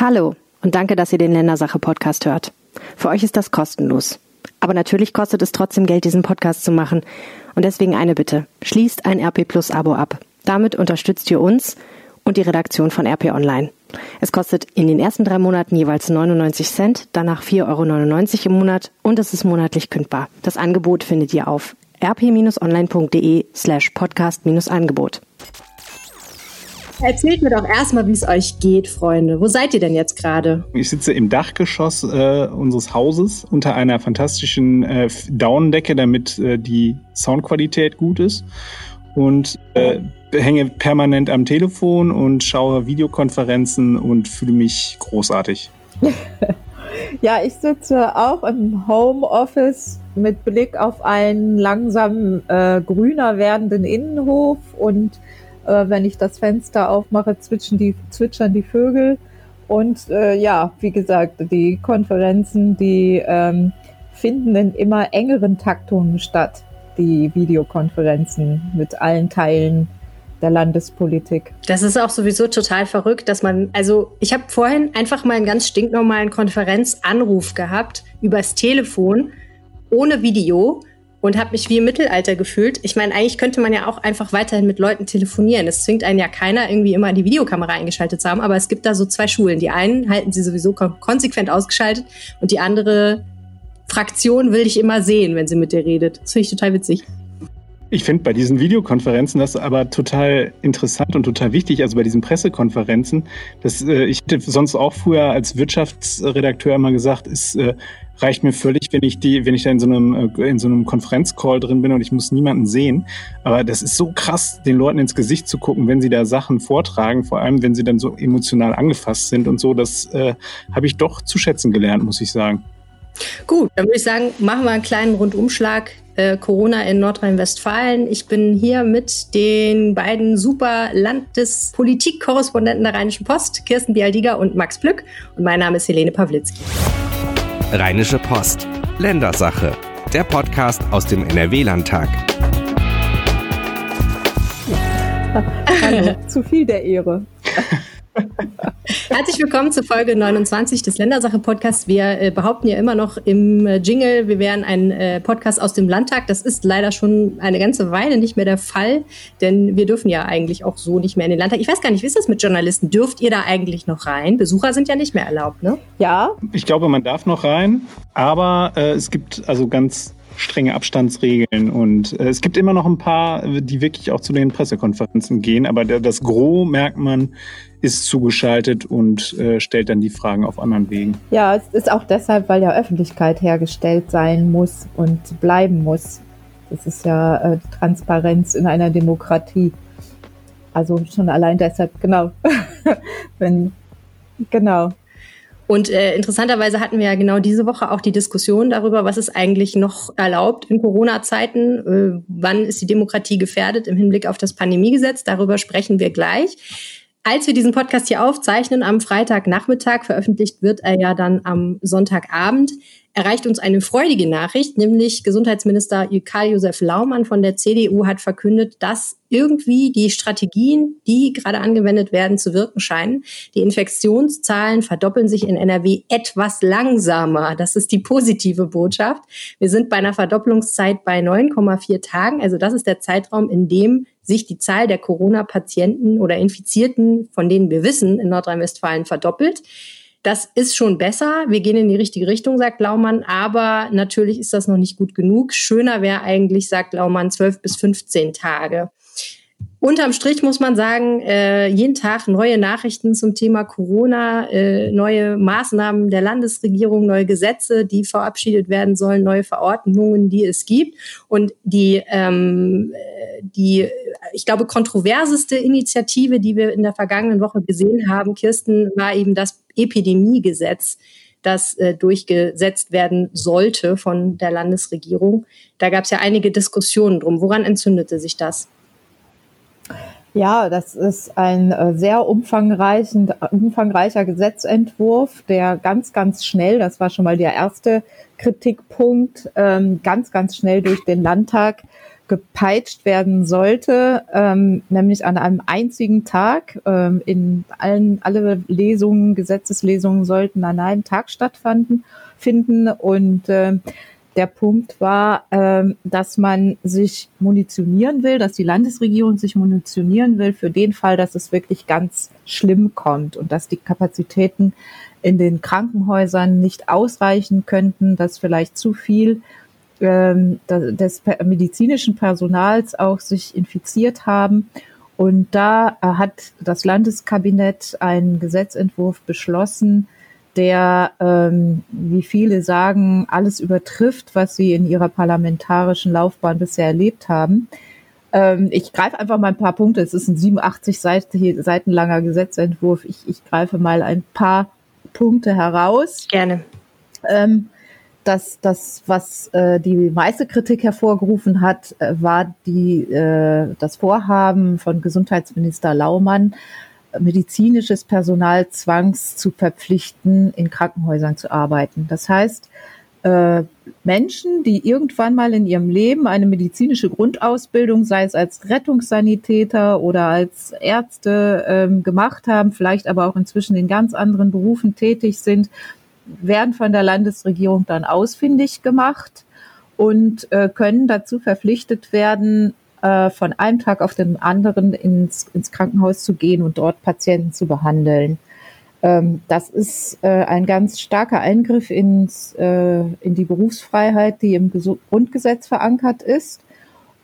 Hallo und danke, dass ihr den Ländersache-Podcast hört. Für euch ist das kostenlos. Aber natürlich kostet es trotzdem Geld, diesen Podcast zu machen. Und deswegen eine Bitte. Schließt ein RP Plus Abo ab. Damit unterstützt ihr uns und die Redaktion von RP Online. Es kostet in den ersten drei Monaten jeweils 99 Cent, danach 4,99 Euro im Monat und es ist monatlich kündbar. Das Angebot findet ihr auf rp-online.de slash podcast-angebot. Erzählt mir doch erstmal, wie es euch geht, Freunde. Wo seid ihr denn jetzt gerade? Ich sitze im Dachgeschoss äh, unseres Hauses unter einer fantastischen äh, Daunendecke, damit äh, die Soundqualität gut ist. Und äh, hänge permanent am Telefon und schaue Videokonferenzen und fühle mich großartig. ja, ich sitze auch im Homeoffice mit Blick auf einen langsam äh, grüner werdenden Innenhof und äh, wenn ich das Fenster aufmache, zwitschern die, zwitschern die Vögel. Und äh, ja, wie gesagt, die Konferenzen, die ähm, finden in immer engeren Taktungen statt, die Videokonferenzen mit allen Teilen der Landespolitik. Das ist auch sowieso total verrückt, dass man, also ich habe vorhin einfach mal einen ganz stinknormalen Konferenzanruf gehabt übers Telefon ohne Video und habe mich wie im Mittelalter gefühlt. Ich meine, eigentlich könnte man ja auch einfach weiterhin mit Leuten telefonieren. Es zwingt einen ja keiner, irgendwie immer die Videokamera eingeschaltet zu haben, aber es gibt da so zwei Schulen. Die einen halten sie sowieso konsequent ausgeschaltet und die andere Fraktion will dich immer sehen, wenn sie mit dir redet. Das finde ich total witzig. Ich finde bei diesen Videokonferenzen das aber total interessant und total wichtig, also bei diesen Pressekonferenzen, dass äh, ich hätte sonst auch früher als Wirtschaftsredakteur immer gesagt, es äh, reicht mir völlig, wenn ich die, wenn ich da in so einem äh, in so einem Konferenzcall drin bin und ich muss niemanden sehen. Aber das ist so krass, den Leuten ins Gesicht zu gucken, wenn sie da Sachen vortragen, vor allem wenn sie dann so emotional angefasst sind und so. Das äh, habe ich doch zu schätzen gelernt, muss ich sagen. Gut, dann würde ich sagen, machen wir einen kleinen Rundumschlag äh, Corona in Nordrhein-Westfalen. Ich bin hier mit den beiden super Landespolitikkorrespondenten der Rheinischen Post, Kirsten Bialdiger und Max Plück. Und mein Name ist Helene Pawlitzki. Rheinische Post. Ländersache. Der Podcast aus dem NRW-Landtag. Hallo, zu viel der Ehre. Herzlich willkommen zur Folge 29 des Ländersache-Podcasts. Wir äh, behaupten ja immer noch im äh, Jingle, wir wären ein äh, Podcast aus dem Landtag. Das ist leider schon eine ganze Weile nicht mehr der Fall, denn wir dürfen ja eigentlich auch so nicht mehr in den Landtag. Ich weiß gar nicht, wie ist das mit Journalisten? Dürft ihr da eigentlich noch rein? Besucher sind ja nicht mehr erlaubt, ne? Ja. Ich glaube, man darf noch rein, aber äh, es gibt also ganz strenge Abstandsregeln und äh, es gibt immer noch ein paar, die wirklich auch zu den Pressekonferenzen gehen, aber der, das Gros merkt man, ist zugeschaltet und äh, stellt dann die Fragen auf anderen Wegen. Ja, es ist auch deshalb, weil ja Öffentlichkeit hergestellt sein muss und bleiben muss. Das ist ja äh, Transparenz in einer Demokratie. Also schon allein deshalb, genau. Wenn, genau. Und äh, interessanterweise hatten wir ja genau diese Woche auch die Diskussion darüber, was ist eigentlich noch erlaubt in Corona-Zeiten, äh, wann ist die Demokratie gefährdet im Hinblick auf das Pandemiegesetz. Darüber sprechen wir gleich. Als wir diesen Podcast hier aufzeichnen, am Freitagnachmittag, veröffentlicht wird er ja dann am Sonntagabend, erreicht uns eine freudige Nachricht, nämlich Gesundheitsminister Karl-Josef Laumann von der CDU hat verkündet, dass irgendwie die Strategien, die gerade angewendet werden, zu wirken scheinen. Die Infektionszahlen verdoppeln sich in NRW etwas langsamer. Das ist die positive Botschaft. Wir sind bei einer Verdopplungszeit bei 9,4 Tagen. Also das ist der Zeitraum, in dem sich die Zahl der Corona-Patienten oder Infizierten, von denen wir wissen, in Nordrhein-Westfalen verdoppelt. Das ist schon besser. Wir gehen in die richtige Richtung, sagt Laumann. Aber natürlich ist das noch nicht gut genug. Schöner wäre eigentlich, sagt Laumann, 12 bis 15 Tage. Unterm Strich muss man sagen, äh, jeden Tag neue Nachrichten zum Thema Corona, äh, neue Maßnahmen der Landesregierung, neue Gesetze, die verabschiedet werden sollen, neue Verordnungen, die es gibt. Und die, ähm, die, ich glaube, kontroverseste Initiative, die wir in der vergangenen Woche gesehen haben, Kirsten, war eben das Epidemiegesetz das äh, durchgesetzt werden sollte von der Landesregierung. Da gab es ja einige Diskussionen drum. Woran entzündete sich das? Ja, das ist ein äh, sehr umfangreicher Gesetzentwurf, der ganz, ganz schnell, das war schon mal der erste Kritikpunkt, ähm, ganz, ganz schnell durch den Landtag gepeitscht werden sollte, ähm, nämlich an einem einzigen Tag. Ähm, in allen alle Lesungen, Gesetzeslesungen sollten an einem Tag stattfinden. Finden und der Punkt war, ähm, dass man sich munitionieren will, dass die Landesregierung sich munitionieren will für den Fall, dass es wirklich ganz schlimm kommt und dass die Kapazitäten in den Krankenhäusern nicht ausreichen könnten, dass vielleicht zu viel ähm, des medizinischen Personals auch sich infiziert haben. Und da hat das Landeskabinett einen Gesetzentwurf beschlossen, der, ähm, wie viele sagen, alles übertrifft, was sie in ihrer parlamentarischen Laufbahn bisher erlebt haben. Ähm, ich greife einfach mal ein paar Punkte. Es ist ein 87 Seiten, Seiten langer Gesetzentwurf. Ich, ich greife mal ein paar Punkte heraus. Gerne. Ähm, das, das, was äh, die meiste Kritik hervorgerufen hat, äh, war die, äh, das Vorhaben von Gesundheitsminister Laumann, medizinisches Personal zwangs zu verpflichten, in Krankenhäusern zu arbeiten. Das heißt, äh, Menschen, die irgendwann mal in ihrem Leben eine medizinische Grundausbildung, sei es als Rettungssanitäter oder als Ärzte ähm, gemacht haben, vielleicht aber auch inzwischen in ganz anderen Berufen tätig sind, werden von der Landesregierung dann ausfindig gemacht und äh, können dazu verpflichtet werden, äh, von einem Tag auf den anderen ins, ins Krankenhaus zu gehen und dort Patienten zu behandeln. Ähm, das ist äh, ein ganz starker Eingriff ins, äh, in die Berufsfreiheit, die im Grundgesetz verankert ist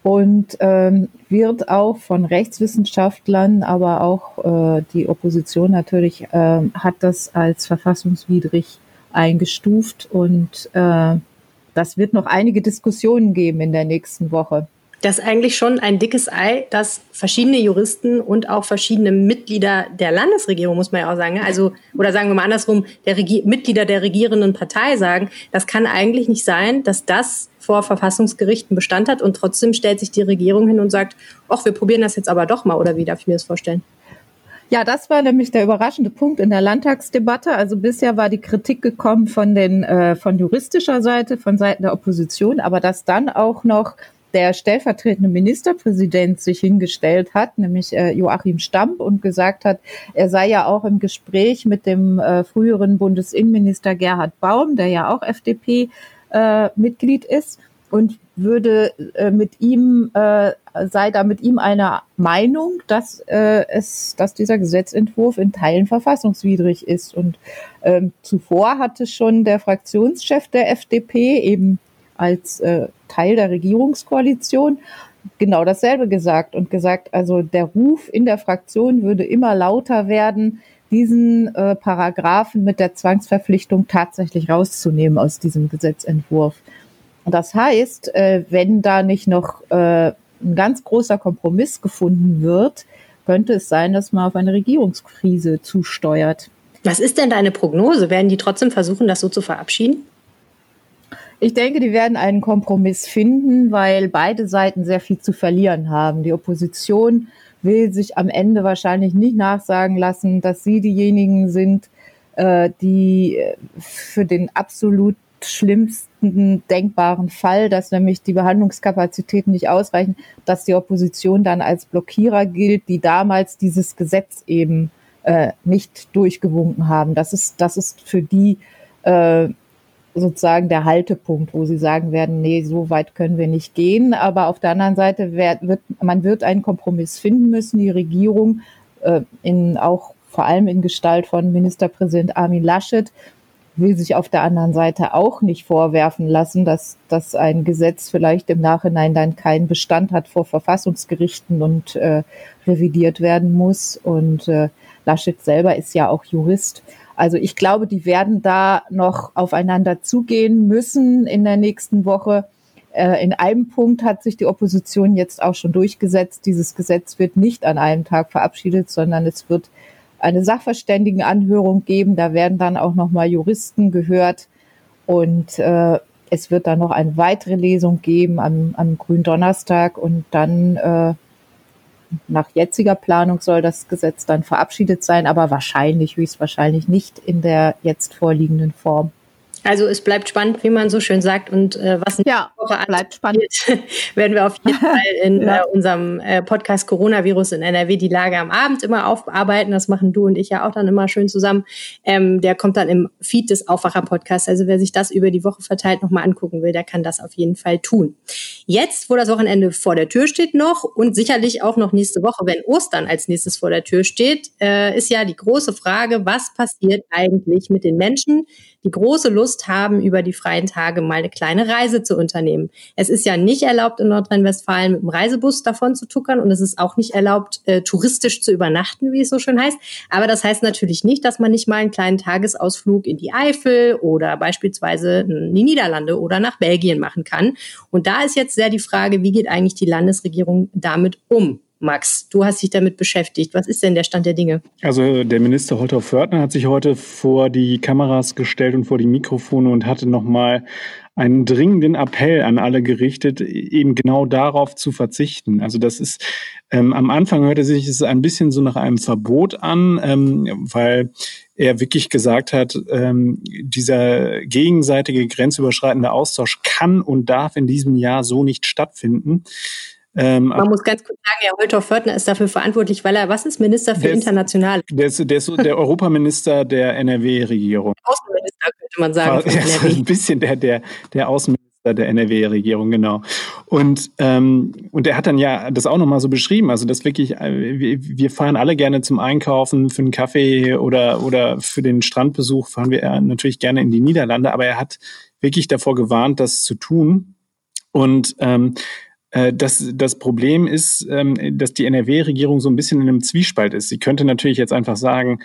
und ähm, wird auch von Rechtswissenschaftlern, aber auch äh, die Opposition natürlich äh, hat das als verfassungswidrig eingestuft und äh, das wird noch einige Diskussionen geben in der nächsten Woche. Das eigentlich schon ein dickes Ei, dass verschiedene Juristen und auch verschiedene Mitglieder der Landesregierung, muss man ja auch sagen, also, oder sagen wir mal andersrum, der Regier Mitglieder der regierenden Partei sagen, das kann eigentlich nicht sein, dass das vor Verfassungsgerichten Bestand hat und trotzdem stellt sich die Regierung hin und sagt, ach, wir probieren das jetzt aber doch mal, oder wie darf ich mir das vorstellen? Ja, das war nämlich der überraschende Punkt in der Landtagsdebatte. Also bisher war die Kritik gekommen von den äh, von juristischer Seite, von Seiten der Opposition, aber dass dann auch noch der stellvertretende Ministerpräsident sich hingestellt hat, nämlich äh, Joachim Stamp, und gesagt hat, er sei ja auch im Gespräch mit dem äh, früheren Bundesinnenminister Gerhard Baum, der ja auch FDP-Mitglied äh, ist, und würde mit ihm sei da mit ihm einer Meinung, dass äh, es, dass dieser Gesetzentwurf in Teilen verfassungswidrig ist. Und ähm, zuvor hatte schon der Fraktionschef der FDP eben als äh, Teil der Regierungskoalition genau dasselbe gesagt und gesagt, also der Ruf in der Fraktion würde immer lauter werden, diesen äh, Paragraphen mit der Zwangsverpflichtung tatsächlich rauszunehmen aus diesem Gesetzentwurf. Das heißt, äh, wenn da nicht noch äh, ein ganz großer Kompromiss gefunden wird, könnte es sein, dass man auf eine Regierungskrise zusteuert. Was ist denn deine Prognose? Werden die trotzdem versuchen, das so zu verabschieden? Ich denke, die werden einen Kompromiss finden, weil beide Seiten sehr viel zu verlieren haben. Die Opposition will sich am Ende wahrscheinlich nicht nachsagen lassen, dass sie diejenigen sind, äh, die für den absolut schlimmsten denkbaren Fall, dass nämlich die Behandlungskapazitäten nicht ausreichen, dass die Opposition dann als Blockierer gilt, die damals dieses Gesetz eben äh, nicht durchgewunken haben. Das ist, das ist für die äh, sozusagen der Haltepunkt, wo sie sagen werden, nee, so weit können wir nicht gehen. Aber auf der anderen Seite wird, wird man wird einen Kompromiss finden müssen. Die Regierung äh, in auch vor allem in Gestalt von Ministerpräsident Armin Laschet will sich auf der anderen Seite auch nicht vorwerfen lassen, dass, dass ein Gesetz vielleicht im Nachhinein dann keinen Bestand hat vor Verfassungsgerichten und äh, revidiert werden muss. Und äh, Laschet selber ist ja auch Jurist. Also ich glaube, die werden da noch aufeinander zugehen müssen in der nächsten Woche. Äh, in einem Punkt hat sich die Opposition jetzt auch schon durchgesetzt. Dieses Gesetz wird nicht an einem Tag verabschiedet, sondern es wird eine Sachverständigenanhörung geben. Da werden dann auch nochmal Juristen gehört und äh, es wird dann noch eine weitere Lesung geben am, am Gründonnerstag und dann äh, nach jetziger Planung soll das Gesetz dann verabschiedet sein, aber wahrscheinlich, höchstwahrscheinlich nicht in der jetzt vorliegenden Form. Also es bleibt spannend, wie man so schön sagt. Und äh, was ja, Woche bleibt spannend. werden wir auf jeden Fall in ja. äh, unserem äh, Podcast Coronavirus in NRW die Lage am Abend immer aufarbeiten. Das machen du und ich ja auch dann immer schön zusammen. Ähm, der kommt dann im Feed des Aufwacher-Podcasts. Also wer sich das über die Woche verteilt nochmal angucken will, der kann das auf jeden Fall tun. Jetzt, wo das Wochenende vor der Tür steht noch und sicherlich auch noch nächste Woche, wenn Ostern als nächstes vor der Tür steht, äh, ist ja die große Frage, was passiert eigentlich mit den Menschen, die große Lust haben, über die freien Tage mal eine kleine Reise zu unternehmen. Es ist ja nicht erlaubt, in Nordrhein-Westfalen mit dem Reisebus davon zu tuckern und es ist auch nicht erlaubt, äh, touristisch zu übernachten, wie es so schön heißt. Aber das heißt natürlich nicht, dass man nicht mal einen kleinen Tagesausflug in die Eifel oder beispielsweise in die Niederlande oder nach Belgien machen kann. Und da ist jetzt sehr die Frage, wie geht eigentlich die Landesregierung damit um? Max, du hast dich damit beschäftigt. Was ist denn der Stand der Dinge? Also der Minister Holter Fördner hat sich heute vor die Kameras gestellt und vor die Mikrofone und hatte nochmal einen dringenden Appell an alle gerichtet, eben genau darauf zu verzichten. Also das ist, ähm, am Anfang hörte sich es ein bisschen so nach einem Verbot an, ähm, weil er wirklich gesagt hat, ähm, dieser gegenseitige grenzüberschreitende Austausch kann und darf in diesem Jahr so nicht stattfinden. Ähm, Man muss ganz kurz sagen, Herr Holter-Fördner ist dafür verantwortlich, weil er, was ist Minister für Internationale? Der ist, der, ist der Europaminister der NRW-Regierung. Außenminister könnte man sagen. Ja, so ein bisschen der, der, der Außenminister der NRW-Regierung, genau. Und, ähm, und er hat dann ja das auch nochmal so beschrieben, also das wirklich, äh, wir, fahren alle gerne zum Einkaufen für einen Kaffee oder, oder für den Strandbesuch fahren wir natürlich gerne in die Niederlande, aber er hat wirklich davor gewarnt, das zu tun. Und ähm, äh, das, das Problem ist, ähm, dass die NRW-Regierung so ein bisschen in einem Zwiespalt ist. Sie könnte natürlich jetzt einfach sagen,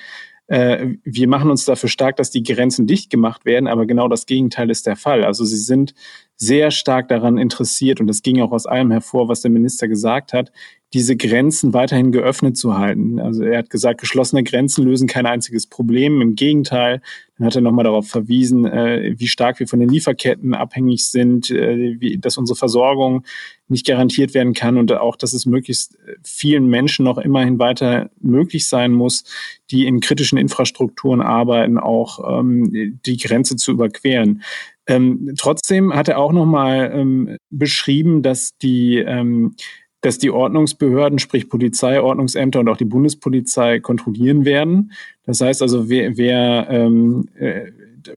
äh, wir machen uns dafür stark, dass die Grenzen dicht gemacht werden, aber genau das Gegenteil ist der Fall. Also sie sind sehr stark daran interessiert, und das ging auch aus allem hervor, was der Minister gesagt hat, diese Grenzen weiterhin geöffnet zu halten. Also er hat gesagt, geschlossene Grenzen lösen kein einziges Problem. Im Gegenteil, dann hat er nochmal darauf verwiesen, äh, wie stark wir von den Lieferketten abhängig sind, äh, wie, dass unsere Versorgung nicht garantiert werden kann und auch, dass es möglichst vielen Menschen noch immerhin weiter möglich sein muss, die in kritischen Infrastrukturen arbeiten, auch ähm, die Grenze zu überqueren. Ähm, trotzdem hat er auch nochmal ähm, beschrieben, dass die ähm, dass die Ordnungsbehörden, sprich Polizei, Ordnungsämter und auch die Bundespolizei kontrollieren werden. Das heißt also, wer, wer ähm, äh,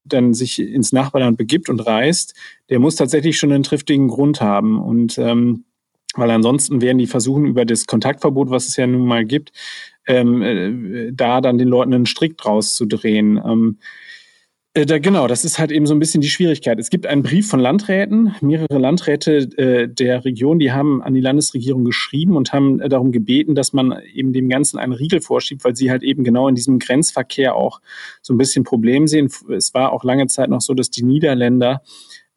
dann sich ins Nachbarland begibt und reist, der muss tatsächlich schon einen triftigen Grund haben. Und ähm, weil ansonsten werden die versuchen, über das Kontaktverbot, was es ja nun mal gibt, ähm, äh, da dann den Leuten einen Strick draus zu drehen. Ähm, äh, da, genau, das ist halt eben so ein bisschen die Schwierigkeit. Es gibt einen Brief von Landräten, mehrere Landräte äh, der Region, die haben an die Landesregierung geschrieben und haben äh, darum gebeten, dass man eben dem Ganzen einen Riegel vorschiebt, weil sie halt eben genau in diesem Grenzverkehr auch so ein bisschen Problem sehen. Es war auch lange Zeit noch so, dass die Niederländer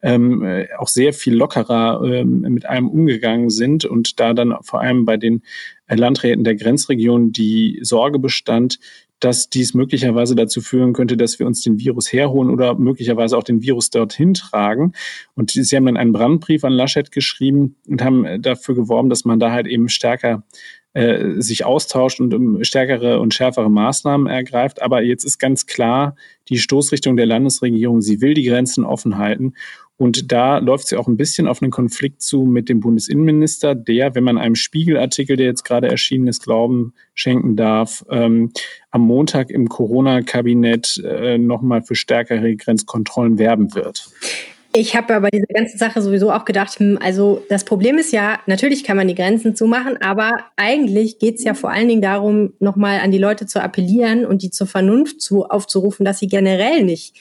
ähm, äh, auch sehr viel lockerer ähm, mit einem umgegangen sind und da dann vor allem bei den äh, Landräten der Grenzregion die Sorge bestand, dass dies möglicherweise dazu führen könnte, dass wir uns den Virus herholen oder möglicherweise auch den Virus dorthin tragen. Und sie haben dann einen Brandbrief an Laschet geschrieben und haben äh, dafür geworben, dass man da halt eben stärker äh, sich austauscht und um, stärkere und schärfere Maßnahmen ergreift. Aber jetzt ist ganz klar die Stoßrichtung der Landesregierung. Sie will die Grenzen offen halten. Und da läuft sie auch ein bisschen auf einen Konflikt zu mit dem Bundesinnenminister, der, wenn man einem Spiegelartikel, der jetzt gerade erschienen ist, Glauben schenken darf, ähm, am Montag im Corona-Kabinett äh, nochmal für stärkere Grenzkontrollen werben wird. Ich habe aber diese ganze Sache sowieso auch gedacht, hm, also das Problem ist ja, natürlich kann man die Grenzen zumachen, aber eigentlich geht es ja vor allen Dingen darum, nochmal an die Leute zu appellieren und die zur Vernunft zu, aufzurufen, dass sie generell nicht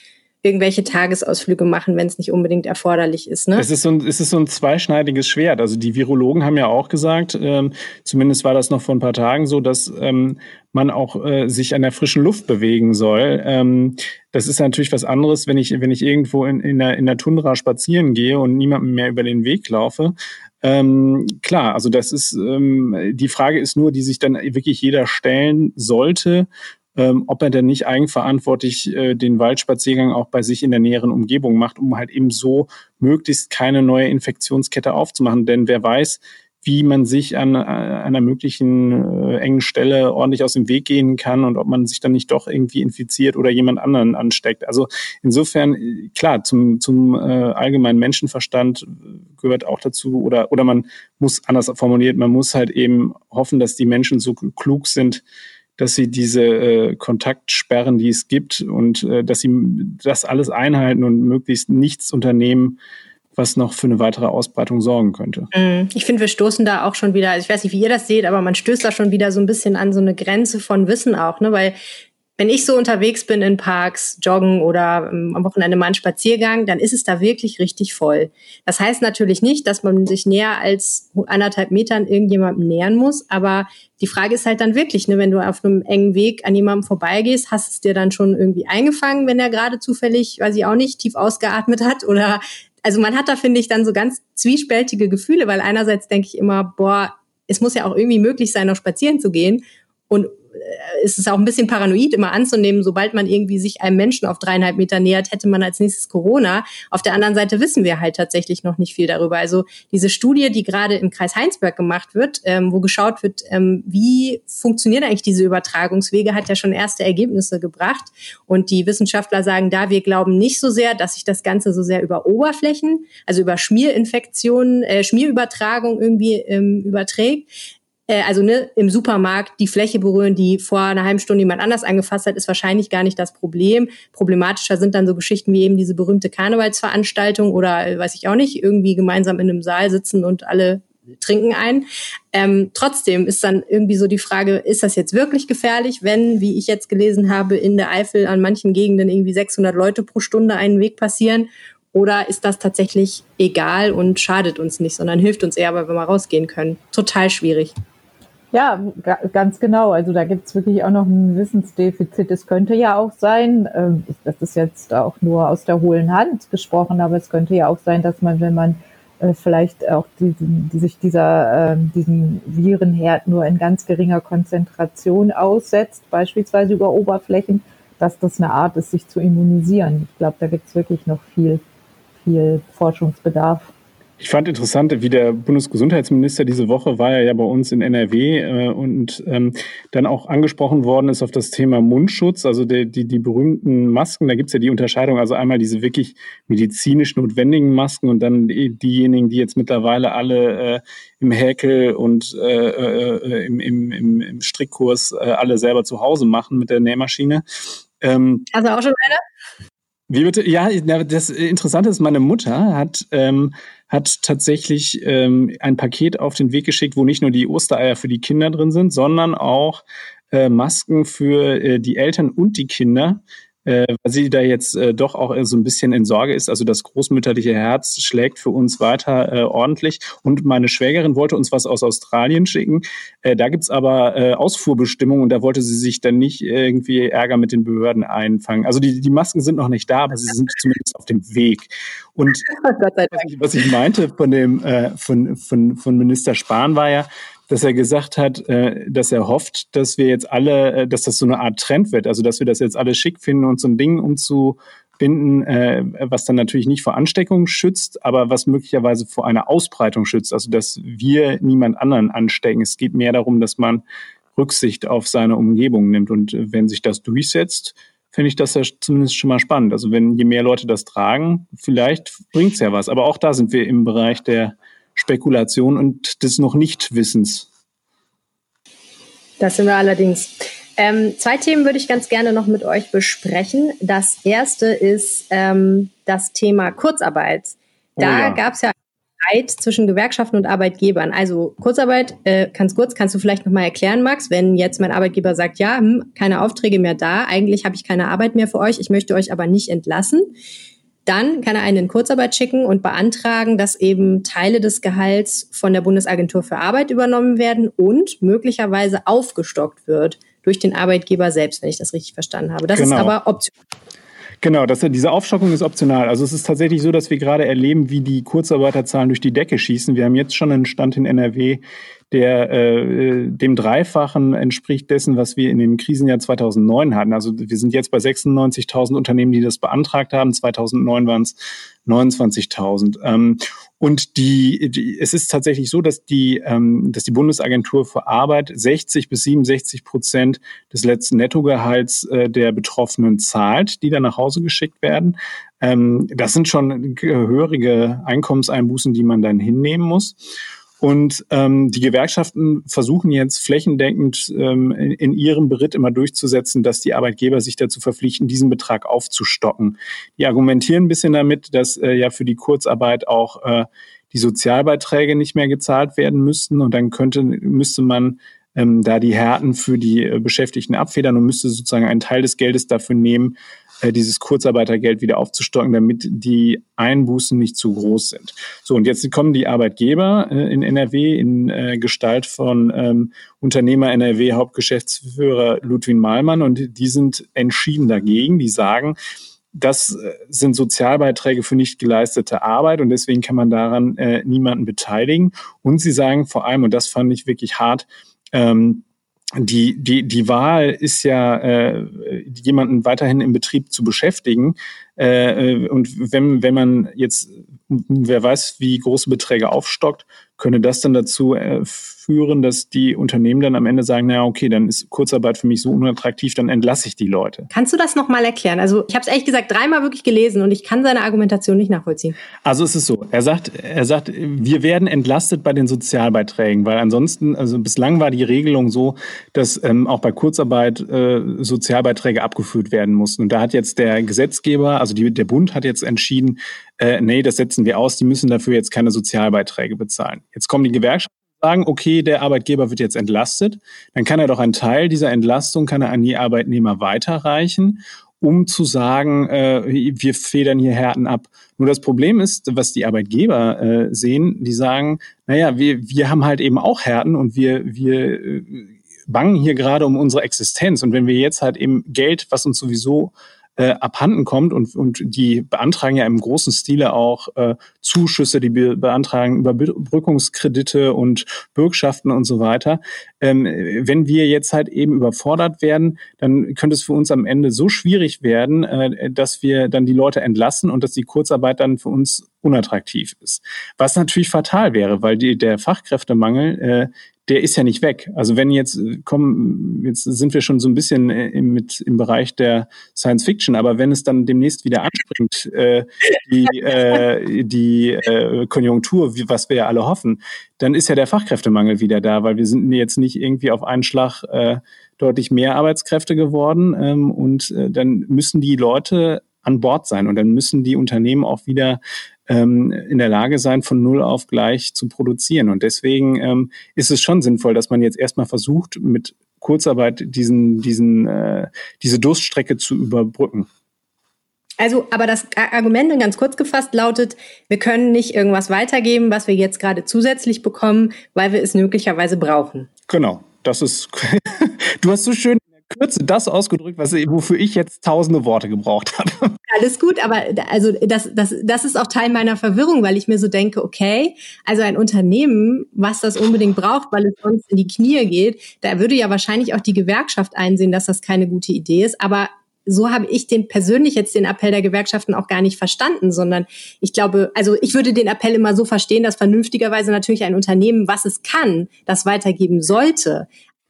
irgendwelche Tagesausflüge machen, wenn es nicht unbedingt erforderlich ist. Ne? Es, ist so ein, es ist so ein zweischneidiges Schwert. Also die Virologen haben ja auch gesagt, ähm, zumindest war das noch vor ein paar Tagen so, dass ähm, man auch äh, sich an der frischen Luft bewegen soll. Ähm, das ist natürlich was anderes, wenn ich, wenn ich irgendwo in, in, der, in der Tundra spazieren gehe und niemandem mehr über den Weg laufe. Ähm, klar, also das ist ähm, die Frage ist nur, die sich dann wirklich jeder stellen sollte ähm, ob er denn nicht eigenverantwortlich äh, den Waldspaziergang auch bei sich in der näheren Umgebung macht, um halt eben so möglichst keine neue Infektionskette aufzumachen. Denn wer weiß, wie man sich an, einer möglichen äh, engen Stelle ordentlich aus dem Weg gehen kann und ob man sich dann nicht doch irgendwie infiziert oder jemand anderen ansteckt. Also insofern, klar, zum, zum äh, allgemeinen Menschenverstand gehört auch dazu, oder, oder man muss anders formuliert, man muss halt eben hoffen, dass die Menschen so klug sind, dass sie diese äh, Kontaktsperren, die es gibt, und äh, dass sie das alles einhalten und möglichst nichts unternehmen, was noch für eine weitere Ausbreitung sorgen könnte. Mm, ich finde, wir stoßen da auch schon wieder, also ich weiß nicht, wie ihr das seht, aber man stößt da schon wieder so ein bisschen an so eine Grenze von Wissen auch, ne? Weil wenn ich so unterwegs bin in Parks, joggen oder ähm, am Wochenende mal einen Spaziergang, dann ist es da wirklich richtig voll. Das heißt natürlich nicht, dass man sich näher als anderthalb Metern irgendjemandem nähern muss, aber die Frage ist halt dann wirklich, ne, wenn du auf einem engen Weg an jemandem vorbeigehst, hast es dir dann schon irgendwie eingefangen, wenn er gerade zufällig, weiß ich auch nicht, tief ausgeatmet hat oder also man hat da, finde ich, dann so ganz zwiespältige Gefühle, weil einerseits denke ich immer, boah, es muss ja auch irgendwie möglich sein, noch spazieren zu gehen. Und ist es auch ein bisschen paranoid, immer anzunehmen, sobald man irgendwie sich einem Menschen auf dreieinhalb Meter nähert, hätte man als nächstes Corona. Auf der anderen Seite wissen wir halt tatsächlich noch nicht viel darüber. Also diese Studie, die gerade im Kreis Heinsberg gemacht wird, ähm, wo geschaut wird, ähm, wie funktionieren eigentlich diese Übertragungswege, hat ja schon erste Ergebnisse gebracht. Und die Wissenschaftler sagen da, wir glauben nicht so sehr, dass sich das Ganze so sehr über Oberflächen, also über Schmierinfektionen, äh, Schmierübertragung irgendwie ähm, überträgt äh, also ne, im Supermarkt die Fläche berühren, die vor einer halben Stunde jemand anders angefasst hat, ist wahrscheinlich gar nicht das Problem. Problematischer sind dann so Geschichten wie eben diese berühmte Karnevalsveranstaltung oder äh, weiß ich auch nicht, irgendwie gemeinsam in einem Saal sitzen und alle trinken ein. Ähm, trotzdem ist dann irgendwie so die Frage, ist das jetzt wirklich gefährlich, wenn, wie ich jetzt gelesen habe, in der Eifel an manchen Gegenden irgendwie 600 Leute pro Stunde einen Weg passieren? Oder ist das tatsächlich egal und schadet uns nicht, sondern hilft uns eher, weil wir mal rausgehen können? Total schwierig. Ja, ganz genau. Also da gibt es wirklich auch noch ein Wissensdefizit. Es könnte ja auch sein, äh, das ist jetzt auch nur aus der hohlen Hand gesprochen, aber es könnte ja auch sein, dass man, wenn man äh, vielleicht auch diesen, die sich dieser, äh, diesen Virenherd nur in ganz geringer Konzentration aussetzt, beispielsweise über Oberflächen, dass das eine Art ist, sich zu immunisieren. Ich glaube, da gibt es wirklich noch viel, viel Forschungsbedarf. Ich fand interessant, wie der Bundesgesundheitsminister diese Woche war ja bei uns in NRW äh, und ähm, dann auch angesprochen worden ist auf das Thema Mundschutz, also die, die, die berühmten Masken. Da gibt's ja die Unterscheidung, also einmal diese wirklich medizinisch notwendigen Masken und dann die, diejenigen, die jetzt mittlerweile alle äh, im Häkel und äh, äh, im, im, im, im Strickkurs äh, alle selber zu Hause machen mit der Nähmaschine. Ähm, also auch schon eine? Wie bitte? Ja, das Interessante ist, meine Mutter hat ähm, hat tatsächlich ähm, ein Paket auf den Weg geschickt, wo nicht nur die Ostereier für die Kinder drin sind, sondern auch äh, Masken für äh, die Eltern und die Kinder, äh, weil sie da jetzt äh, doch auch so ein bisschen in Sorge ist. Also das großmütterliche Herz schlägt für uns weiter äh, ordentlich. Und meine Schwägerin wollte uns was aus Australien schicken. Äh, da gibt's aber äh, Ausfuhrbestimmungen und da wollte sie sich dann nicht irgendwie Ärger mit den Behörden einfangen. Also die, die Masken sind noch nicht da, aber sie sind zumindest auf dem Weg. Und was ich meinte von dem äh, von, von, von Minister Spahn war ja, dass er gesagt hat, äh, dass er hofft, dass wir jetzt alle, äh, dass das so eine Art Trend wird, also dass wir das jetzt alle schick finden, uns so ein Ding umzubinden, äh, was dann natürlich nicht vor Ansteckung schützt, aber was möglicherweise vor einer Ausbreitung schützt, also dass wir niemand anderen anstecken. Es geht mehr darum, dass man Rücksicht auf seine Umgebung nimmt und wenn sich das durchsetzt, finde ich das ja zumindest schon mal spannend. Also wenn je mehr Leute das tragen, vielleicht bringt's ja was. Aber auch da sind wir im Bereich der Spekulation und des noch Nichtwissens. Das sind wir allerdings. Ähm, zwei Themen würde ich ganz gerne noch mit euch besprechen. Das erste ist ähm, das Thema Kurzarbeit. Da oh ja. gab es ja Streit zwischen Gewerkschaften und Arbeitgebern. Also Kurzarbeit, äh, ganz kurz, kannst du vielleicht nochmal erklären, Max, wenn jetzt mein Arbeitgeber sagt, ja, hm, keine Aufträge mehr da, eigentlich habe ich keine Arbeit mehr für euch, ich möchte euch aber nicht entlassen. Dann kann er einen in Kurzarbeit schicken und beantragen, dass eben Teile des Gehalts von der Bundesagentur für Arbeit übernommen werden und möglicherweise aufgestockt wird durch den Arbeitgeber selbst, wenn ich das richtig verstanden habe. Das genau. ist aber optional. Genau, das, diese Aufstockung ist optional. Also es ist tatsächlich so, dass wir gerade erleben, wie die Kurzarbeiterzahlen durch die Decke schießen. Wir haben jetzt schon einen Stand in NRW, der äh, dem Dreifachen entspricht dessen, was wir in dem Krisenjahr 2009 hatten. Also wir sind jetzt bei 96.000 Unternehmen, die das beantragt haben. 2009 waren es 29.000. Ähm, und die, die, es ist tatsächlich so, dass die, ähm, dass die Bundesagentur für Arbeit 60 bis 67 Prozent des letzten Nettogehalts äh, der Betroffenen zahlt, die dann nach Hause geschickt werden. Ähm, das sind schon gehörige Einkommenseinbußen, die man dann hinnehmen muss. Und ähm, die Gewerkschaften versuchen jetzt flächendeckend ähm, in, in, ihrem Beritt immer durchzusetzen, dass die Arbeitgeber sich dazu verpflichten, diesen Betrag aufzustocken. Die argumentieren ein bisschen damit, dass äh, ja für die Kurzarbeit auch äh, die Sozialbeiträge nicht mehr gezahlt werden müssten und dann könnte müsste man ähm, da die Härten für die äh, Beschäftigten abfedern und müsste sozusagen einen Teil des Geldes dafür nehmen, äh, dieses Kurzarbeitergeld wieder aufzustocken, damit die Einbußen nicht zu groß sind. So, und jetzt kommen die Arbeitgeber äh, in NRW in äh, Gestalt von ähm, Unternehmer NRW Hauptgeschäftsführer Ludwig Mahlmann und die sind entschieden dagegen. Die sagen, das äh, sind Sozialbeiträge für nicht geleistete Arbeit und deswegen kann man daran äh, niemanden beteiligen. Und sie sagen vor allem, und das fand ich wirklich hart, ähm, die, die, die Wahl ist ja, äh, jemanden weiterhin im Betrieb zu beschäftigen. Äh, und wenn, wenn man jetzt, wer weiß, wie große Beträge aufstockt, könnte das dann dazu äh, führen, dass die Unternehmen dann am Ende sagen, na okay, dann ist Kurzarbeit für mich so unattraktiv, dann entlasse ich die Leute. Kannst du das nochmal erklären? Also ich habe es ehrlich gesagt dreimal wirklich gelesen und ich kann seine Argumentation nicht nachvollziehen. Also es ist so, er sagt, er sagt, wir werden entlastet bei den Sozialbeiträgen, weil ansonsten, also bislang war die Regelung so, dass ähm, auch bei Kurzarbeit äh, Sozialbeiträge abgeführt werden mussten. Und da hat jetzt der Gesetzgeber, also die, der Bund hat jetzt entschieden, äh, nee, das setzen wir aus, die müssen dafür jetzt keine Sozialbeiträge bezahlen. Jetzt kommen die Gewerkschaften sagen, okay, der Arbeitgeber wird jetzt entlastet, dann kann er doch einen Teil dieser Entlastung kann er an die Arbeitnehmer weiterreichen, um zu sagen, äh, wir federn hier Härten ab. Nur das Problem ist, was die Arbeitgeber äh, sehen, die sagen, naja, wir, wir haben halt eben auch Härten und wir, wir äh, bangen hier gerade um unsere Existenz. Und wenn wir jetzt halt eben Geld, was uns sowieso äh, abhanden kommt und, und die beantragen ja im großen Stile auch äh, Zuschüsse, die be beantragen Überbrückungskredite und Bürgschaften und so weiter. Ähm, wenn wir jetzt halt eben überfordert werden, dann könnte es für uns am Ende so schwierig werden, äh, dass wir dann die Leute entlassen und dass die Kurzarbeit dann für uns unattraktiv ist. Was natürlich fatal wäre, weil die, der Fachkräftemangel äh, der ist ja nicht weg. Also wenn jetzt kommen, jetzt sind wir schon so ein bisschen äh, im, mit im Bereich der Science Fiction, aber wenn es dann demnächst wieder anspringt, äh, die, äh, die äh, Konjunktur, wie, was wir ja alle hoffen, dann ist ja der Fachkräftemangel wieder da, weil wir sind jetzt nicht irgendwie auf einen Schlag äh, deutlich mehr Arbeitskräfte geworden ähm, und äh, dann müssen die Leute an Bord sein und dann müssen die Unternehmen auch wieder ähm, in der Lage sein, von null auf gleich zu produzieren. Und deswegen ähm, ist es schon sinnvoll, dass man jetzt erstmal versucht, mit Kurzarbeit diesen, diesen, äh, diese Durststrecke zu überbrücken. Also, aber das Argument ganz kurz gefasst lautet, wir können nicht irgendwas weitergeben, was wir jetzt gerade zusätzlich bekommen, weil wir es möglicherweise brauchen. Genau. Das ist, du hast so schön Kürze das ausgedrückt, was, wofür ich jetzt tausende Worte gebraucht habe. Alles gut, aber also das, das, das ist auch Teil meiner Verwirrung, weil ich mir so denke, okay, also ein Unternehmen, was das unbedingt braucht, weil es sonst in die Knie geht, da würde ja wahrscheinlich auch die Gewerkschaft einsehen, dass das keine gute Idee ist. Aber so habe ich den persönlich jetzt den Appell der Gewerkschaften auch gar nicht verstanden, sondern ich glaube, also ich würde den Appell immer so verstehen, dass vernünftigerweise natürlich ein Unternehmen, was es kann, das weitergeben sollte.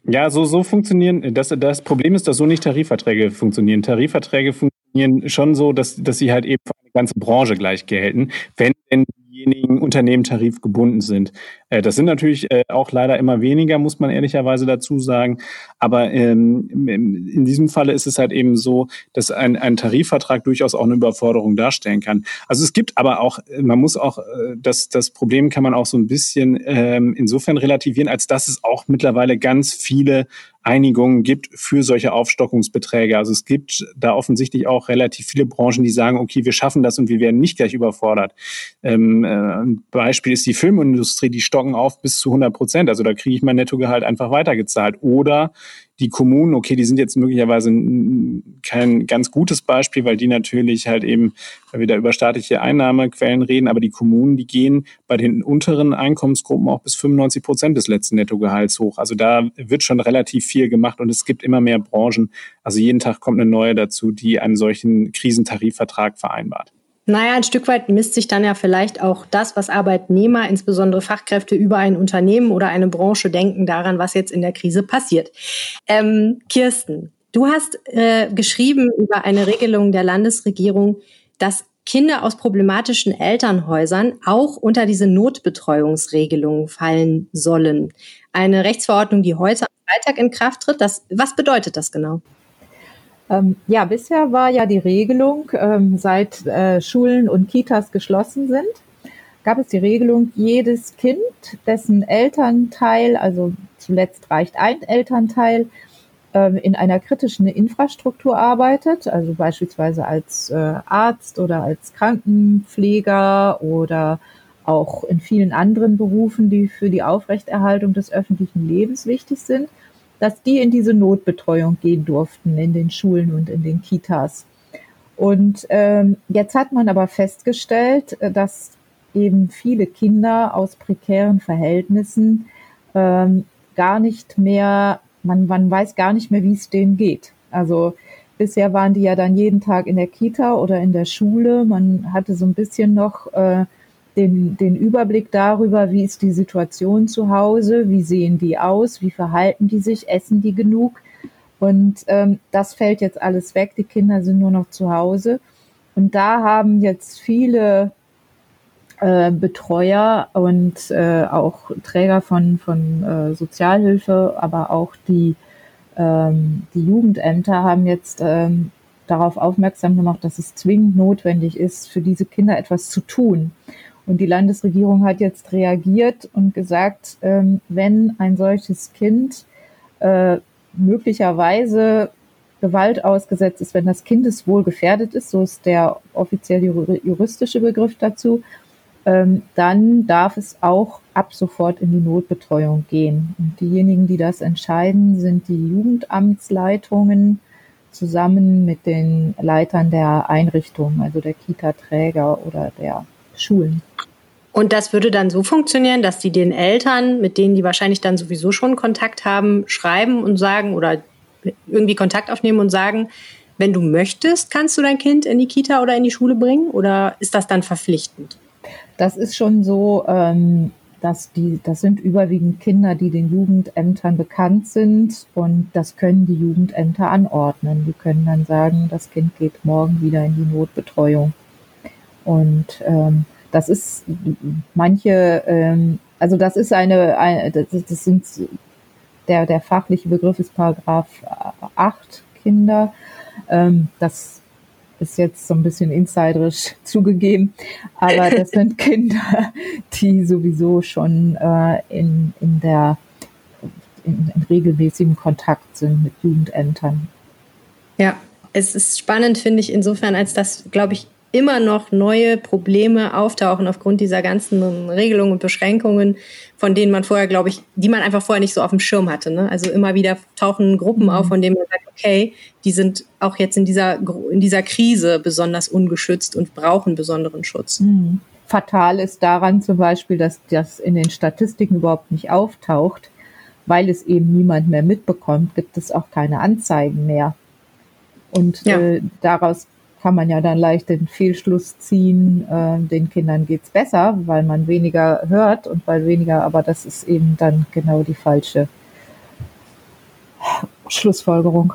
Ja, so, so funktionieren, das, das Problem ist, dass so nicht Tarifverträge funktionieren. Tarifverträge funktionieren schon so, dass, dass sie halt eben für eine ganze Branche gleich gelten, wenn denn diejenigen Unternehmen tarifgebunden sind. Äh, das sind natürlich äh, auch leider immer weniger, muss man ehrlicherweise dazu sagen. Aber ähm, in diesem Falle ist es halt eben so, dass ein, ein Tarifvertrag durchaus auch eine Überforderung darstellen kann. Also es gibt aber auch, man muss auch, äh, das, das Problem kann man auch so ein bisschen ähm, insofern relativieren, als dass es auch mittlerweile ganz viele Einigungen gibt für solche Aufstockungsbeträge. Also es gibt da offensichtlich auch relativ viele Branchen, die sagen, okay, wir schaffen das und wir werden nicht gleich überfordert. Ähm, äh, ein Beispiel ist die Filmindustrie, die stocken auf bis zu 100 Prozent. Also da kriege ich mein Nettogehalt einfach weitergezahlt. Oder Die Kommunen, okay, die sind jetzt möglicherweise kein ganz gutes Beispiel, weil die natürlich halt eben wieder über staatliche Einnahmequellen reden, aber die Kommunen, die gehen bei den unteren Einkommensgruppen auch bis 95 Prozent des letzten Nettogehalts hoch. Also da wird schon relativ viel gemacht und es gibt immer mehr Branchen. Also jeden Tag kommt eine neue dazu, die einen solchen Krisentarifvertrag vereinbart. Naja, ein Stück weit misst sich dann ja vielleicht auch das, was Arbeitnehmer, insbesondere Fachkräfte über ein Unternehmen oder eine Branche denken, daran, was jetzt in der Krise passiert. Ähm, Kirsten, du hast äh, geschrieben über eine Regelung der Landesregierung, dass Kinder aus problematischen Elternhäusern auch unter diese Notbetreuungsregelung fallen sollen. Eine Rechtsverordnung, die heute am Freitag in Kraft tritt. Das, was bedeutet das genau? Ähm, ja, bisher war ja die Regelung, ähm, seit äh, Schulen und Kitas geschlossen sind, gab es die Regelung, jedes Kind, dessen Elternteil, also zuletzt reicht ein Elternteil, ähm, in einer kritischen Infrastruktur arbeitet, also beispielsweise als äh, Arzt oder als Krankenpfleger oder auch in vielen anderen Berufen, die für die Aufrechterhaltung des öffentlichen Lebens wichtig sind, dass die in diese Notbetreuung gehen durften in den Schulen und in den Kitas. Und ähm, jetzt hat man aber festgestellt, äh, dass eben viele Kinder aus prekären Verhältnissen ähm, gar nicht mehr, man, man weiß gar nicht mehr, wie es denen geht. Also bisher waren die ja dann jeden Tag in der Kita oder in der Schule. Man hatte so ein bisschen noch äh, den, den Überblick darüber, wie ist die Situation zu Hause, wie sehen die aus, wie verhalten die sich, essen die genug. Und ähm, das fällt jetzt alles weg. Die Kinder sind nur noch zu Hause. Und da haben jetzt viele äh, Betreuer und äh, auch Träger von, von äh, Sozialhilfe, aber auch die, ähm, die Jugendämter haben jetzt ähm, darauf aufmerksam gemacht, dass es zwingend notwendig ist, für diese Kinder etwas zu tun. Und die Landesregierung hat jetzt reagiert und gesagt, ähm, wenn ein solches Kind äh, möglicherweise Gewalt ausgesetzt ist, wenn das Kindeswohl gefährdet ist, so ist der offiziell juristische Begriff dazu, ähm, dann darf es auch ab sofort in die Notbetreuung gehen. Und diejenigen, die das entscheiden, sind die Jugendamtsleitungen zusammen mit den Leitern der Einrichtungen, also der Kita-Träger oder der Schulen. Und das würde dann so funktionieren, dass die den Eltern, mit denen die wahrscheinlich dann sowieso schon Kontakt haben, schreiben und sagen oder irgendwie Kontakt aufnehmen und sagen, wenn du möchtest, kannst du dein Kind in die Kita oder in die Schule bringen? Oder ist das dann verpflichtend? Das ist schon so, ähm, dass die, das sind überwiegend Kinder, die den Jugendämtern bekannt sind und das können die Jugendämter anordnen. Die können dann sagen, das Kind geht morgen wieder in die Notbetreuung. Und ähm, das ist manche, ähm, also das ist eine, eine das, das sind der, der fachliche Begriff ist Paragraph 8 Kinder. Ähm, das ist jetzt so ein bisschen insiderisch zugegeben, aber das sind Kinder, die sowieso schon äh, in, in der in, in regelmäßigem Kontakt sind mit Jugendämtern. Ja, es ist spannend, finde ich, insofern, als das, glaube ich, immer noch neue Probleme auftauchen aufgrund dieser ganzen Regelungen und Beschränkungen, von denen man vorher, glaube ich, die man einfach vorher nicht so auf dem Schirm hatte. Ne? Also immer wieder tauchen Gruppen auf, mhm. von denen man sagt, okay, die sind auch jetzt in dieser, in dieser Krise besonders ungeschützt und brauchen besonderen Schutz. Mhm. Fatal ist daran zum Beispiel, dass das in den Statistiken überhaupt nicht auftaucht, weil es eben niemand mehr mitbekommt, gibt es auch keine Anzeigen mehr. Und ja. äh, daraus kann man ja dann leicht den Fehlschluss ziehen, äh, den Kindern geht's besser, weil man weniger hört und weil weniger, aber das ist eben dann genau die falsche Schlussfolgerung.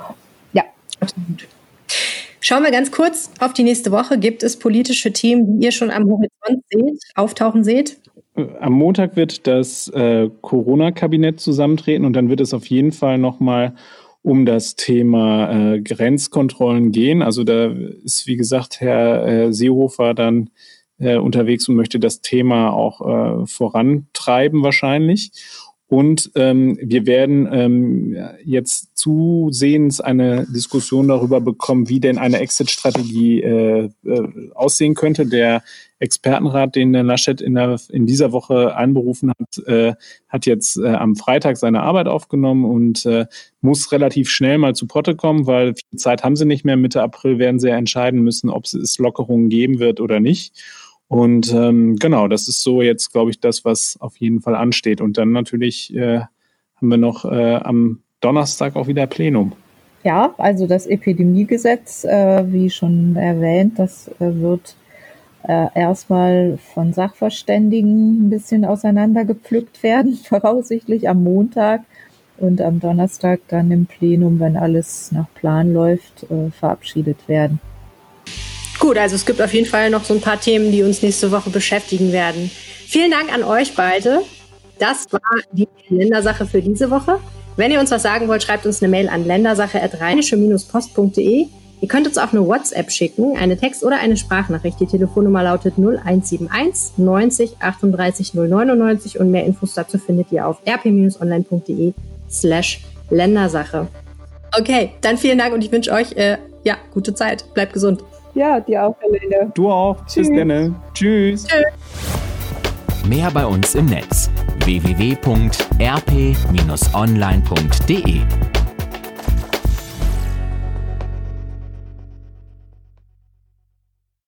Ja. Absolut. Schauen wir ganz kurz auf die nächste Woche. Gibt es politische Themen, die ihr schon am Horizont seht, auftauchen seht? Am Montag wird das äh, Corona-Kabinett zusammentreten und dann wird es auf jeden Fall nochmal um das Thema äh, Grenzkontrollen gehen. Also da ist, wie gesagt, Herr äh, Seehofer dann äh, unterwegs und möchte das Thema auch äh, vorantreiben wahrscheinlich. Und ähm, wir werden ähm, jetzt zusehends eine Diskussion darüber bekommen, wie denn eine Exit-Strategie äh, äh, aussehen könnte. Der Expertenrat, den der Laschet in, der, in dieser Woche einberufen hat, äh, hat jetzt äh, am Freitag seine Arbeit aufgenommen und äh, muss relativ schnell mal zu Potte kommen, weil viel Zeit haben sie nicht mehr. Mitte April werden sie ja entscheiden müssen, ob es Lockerungen geben wird oder nicht. Und ähm, genau, das ist so jetzt, glaube ich, das, was auf jeden Fall ansteht. Und dann natürlich äh, haben wir noch äh, am Donnerstag auch wieder Plenum. Ja, also das Epidemiegesetz, äh, wie schon erwähnt, das äh, wird äh, erstmal von Sachverständigen ein bisschen auseinandergepflückt werden, voraussichtlich am Montag und am Donnerstag dann im Plenum, wenn alles nach Plan läuft, äh, verabschiedet werden. Gut, also es gibt auf jeden Fall noch so ein paar Themen, die uns nächste Woche beschäftigen werden. Vielen Dank an euch beide. Das war die Ländersache für diese Woche. Wenn ihr uns was sagen wollt, schreibt uns eine Mail an ländersache.rheinische-post.de. Ihr könnt uns auch eine WhatsApp schicken, eine Text- oder eine Sprachnachricht. Die Telefonnummer lautet 0171 90 38 099 und mehr Infos dazu findet ihr auf rp-online.de slash Ländersache. Okay, dann vielen Dank und ich wünsche euch äh, ja gute Zeit. Bleibt gesund. Ja, dir auch, Helene. Du auch. Tschüss. Bis dann. Tschüss. Tschüss. Mehr bei uns im Netz www.rp-online.de